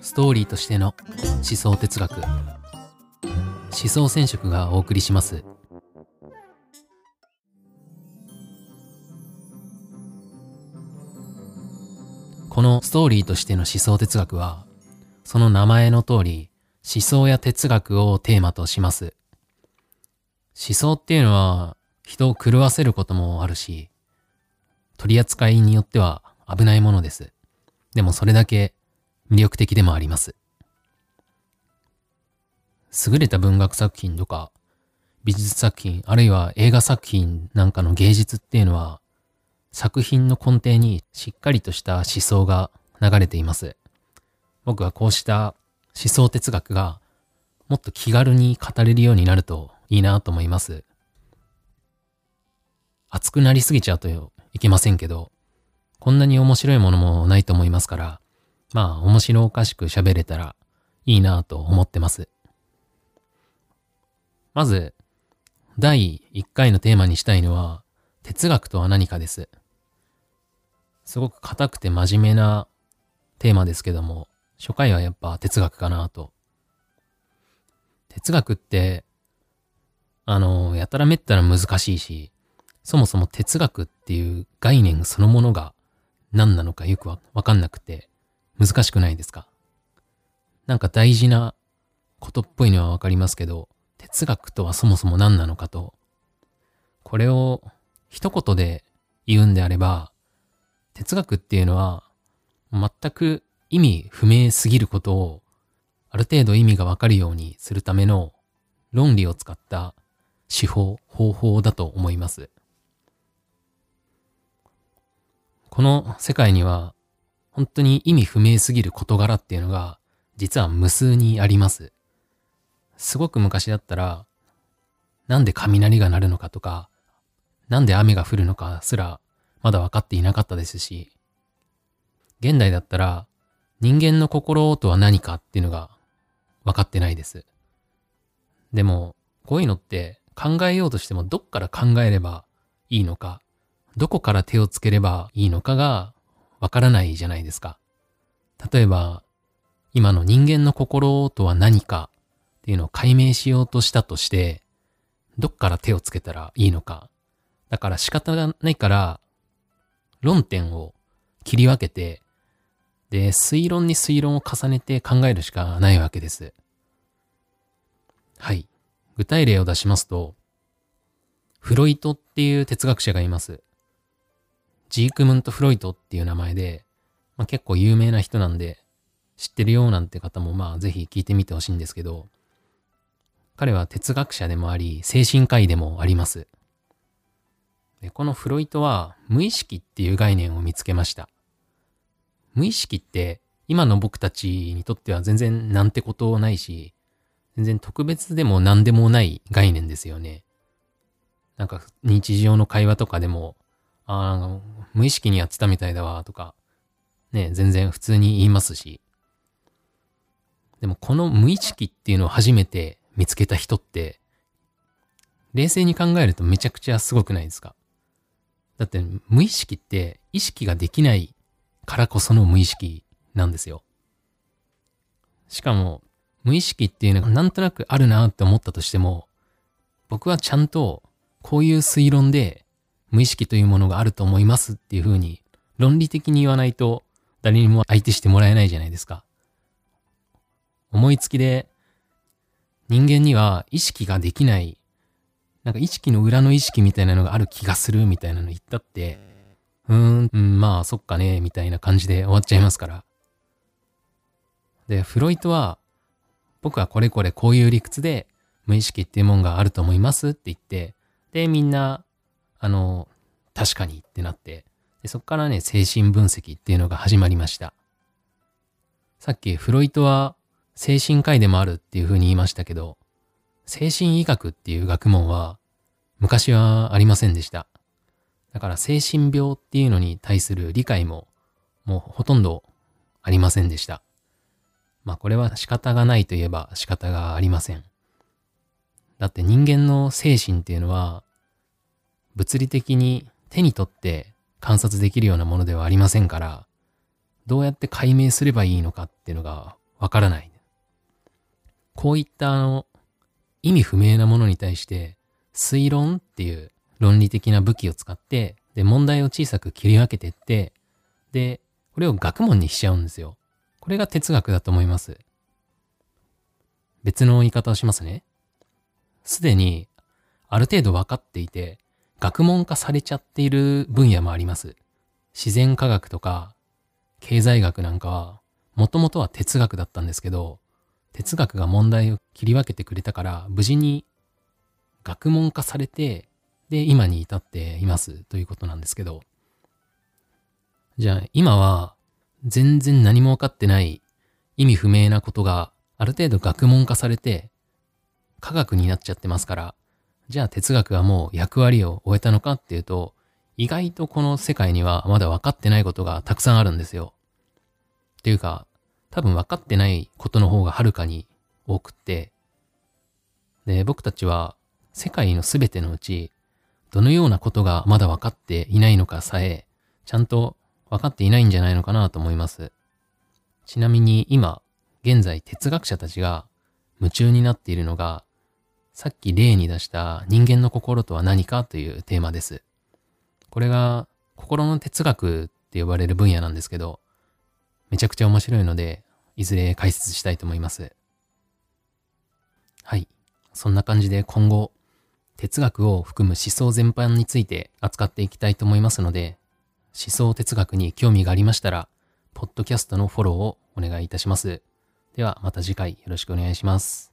ストーリーとしての思想哲学。思想染色がお送りします。このストーリーとしての思想哲学はその名前の通り思想や哲学をテーマとします。思想っていうのは人を狂わせることもあるし取り扱いによっては危ないものですでもそれだけ魅力的でもあります。優れた文学作品とか美術作品あるいは映画作品なんかの芸術っていうのは作品の根底にしっかりとした思想が流れています。僕はこうした思想哲学がもっと気軽に語れるようになるといいなと思います。熱くなりすぎちゃうといけませんけど、こんなに面白いものもないと思いますから、まあ面白おかしく喋れたらいいなと思ってます。まず、第1回のテーマにしたいのは、哲学とは何かです。すごく硬くて真面目なテーマですけども、初回はやっぱ哲学かなと。哲学って、あの、やたらめったら難しいし、そもそも哲学っていう概念そのものが何なのかよくわかんなくて、難しくないですか？なんか大事なことっぽいのはわかりますけど、哲学とはそもそも何なのかと、これを一言で言うんであれば、哲学っていうのは全く意味不明すぎることをある程度意味がわかるようにするための論理を使った手法、方法だと思います。この世界には本当に意味不明すぎる事柄っていうのが、実は無数にあります。すごく昔だったら、なんで雷が鳴るのかとか、なんで雨が降るのかすら、まだ分かっていなかったですし、現代だったら、人間の心とは何かっていうのが分かってないです。でも、こういうのって考えようとしてもどっから考えればいいのか、どこから手をつければいいのかがわからないじゃないですか。例えば、今の人間の心とは何かっていうのを解明しようとしたとして、どっから手をつけたらいいのか。だから仕方がないから、論点を切り分けて、で、推論に推論を重ねて考えるしかないわけです。はい。具体例を出しますと、フロイトっていう哲学者がいます。ジークムント・フロイトっていう名前で、まあ、結構有名な人なんで、知ってるよなんて方もまあぜひ聞いてみてほしいんですけど、彼は哲学者でもあり、精神科医でもあります。でこのフロイトは無意識っていう概念を見つけました。無意識って今の僕たちにとっては全然なんてことないし、全然特別でも何でもない概念ですよね。なんか日常の会話とかでも、ああ、無意識にやってたみたいだわ、とか、ね、全然普通に言いますし。でもこの無意識っていうのを初めて見つけた人って、冷静に考えるとめちゃくちゃすごくないですか？だって無意識って意識ができないからこその無意識なんですよ。しかも無意識っていうのがなんとなくあるなって思ったとしても、僕はちゃんとこういう推論で無意識というものがあると思いますっていうふうに論理的に言わないと誰にも相手してもらえないじゃないですか。思いつきで人間には意識ができない、なんか意識の裏の意識みたいなのがある気がするみたいなの言ったって、うーん、うん、まあそっかね、みたいな感じで終わっちゃいますから。で、フロイトは僕はこれこれこういう理屈で無意識っていうもんがあると思いますって言って、で、みんなあの、確かにってなって、でそこからね、精神分析っていうのが始まりました。さっきフロイトは精神科医でもあるっていう風に言いましたけど、精神医学っていう学問は昔はありませんでした。だから精神病っていうのに対する理解ももうほとんどありませんでした。まあこれは仕方がないといえば仕方がありません。だって人間の精神っていうのは物理的に手に取って観察できるようなものではありませんから、どうやって解明すればいいのかっていうのがわからない。こういったあの、意味不明なものに対して、推論っていう論理的な武器を使って、で、問題を小さく切り分けてって、で、これを学問にしちゃうんですよ。これが哲学だと思います。別の言い方をしますね。すでに、ある程度分かっていて、学問化されちゃっている分野もあります。自然科学とか、経済学なんかは、もともとは哲学だったんですけど、哲学が問題を切り分けてくれたから、無事に学問化されて、で、今に至っていますということなんですけど、じゃあ今は全然何もわかってない意味不明なことがある程度学問化されて科学になっちゃってますから、じゃあ哲学はもう役割を終えたのかっていうと、意外とこの世界にはまだ分かってないことがたくさんあるんですよ。っていうか、多分分かってないことの方がはるかに多くって、で、僕たちは世界の全てのうち、どのようなことがまだ分かっていないのかさえ、ちゃんと分かっていないんじゃないのかなと思います。ちなみに今、現在哲学者たちが夢中になっているのが、さっき例に出した人間の心とは何かというテーマです。これが心の哲学って呼ばれる分野なんですけど、めちゃくちゃ面白いので、いずれ解説したいと思います。はい。そんな感じで今後、哲学を含む思想全般について扱っていきたいと思いますので、思想哲学に興味がありましたら、ポッドキャストのフォローをお願いいたします。ではまた次回よろしくお願いします。